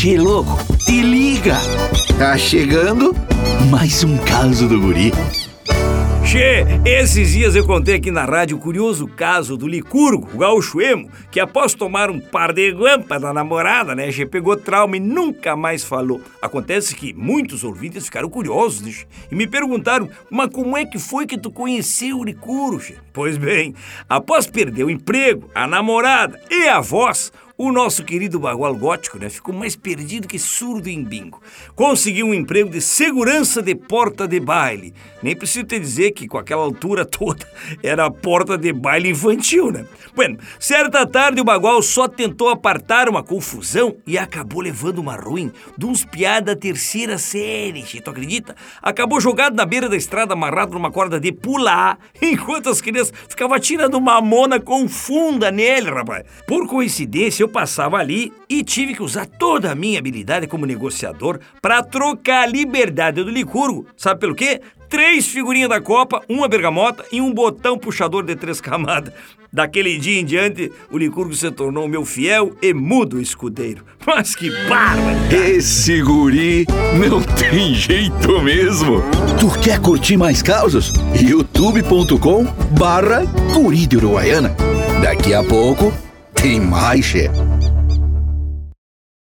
Che, louco, te liga! Tá chegando mais um caso do guri. Che, esses dias eu contei aqui na rádio o curioso caso do Licurgo, o gaúcho emo, que após tomar um par de guampa da namorada, né, Che, pegou trauma e nunca mais falou. Acontece que muitos ouvintes ficaram curiosos, né, e me perguntaram, mas como é que foi que tu conheceu o Licurgo, Che? Pois bem, após perder o emprego, a namorada e a voz, o nosso querido bagual gótico, né, ficou mais perdido que surdo em bingo. Conseguiu um emprego de segurança de porta de baile. Nem preciso te dizer que com aquela altura toda era a porta de baile infantil, né? Bueno, certa tarde o bagual só tentou apartar uma confusão e acabou levando uma ruim de uns piada terceira série, tu acredita? Acabou jogado na beira da estrada amarrado numa corda de pular, enquanto as crianças ficavam tirando mamona com funda nele, rapaz. Por coincidência, eu passava ali e tive que usar toda a minha habilidade como negociador para trocar a liberdade do Licurgo. Sabe pelo quê? Três figurinhas da Copa, uma bergamota e um botão puxador de três camadas. Daquele dia em diante, o Licurgo se tornou meu fiel e mudo escudeiro. Mas que bárbaro! Esse guri não tem jeito mesmo. Tu quer curtir mais causas? youtube.com barra guri de Uruguaiana. Daqui a pouco tem mais, chefe.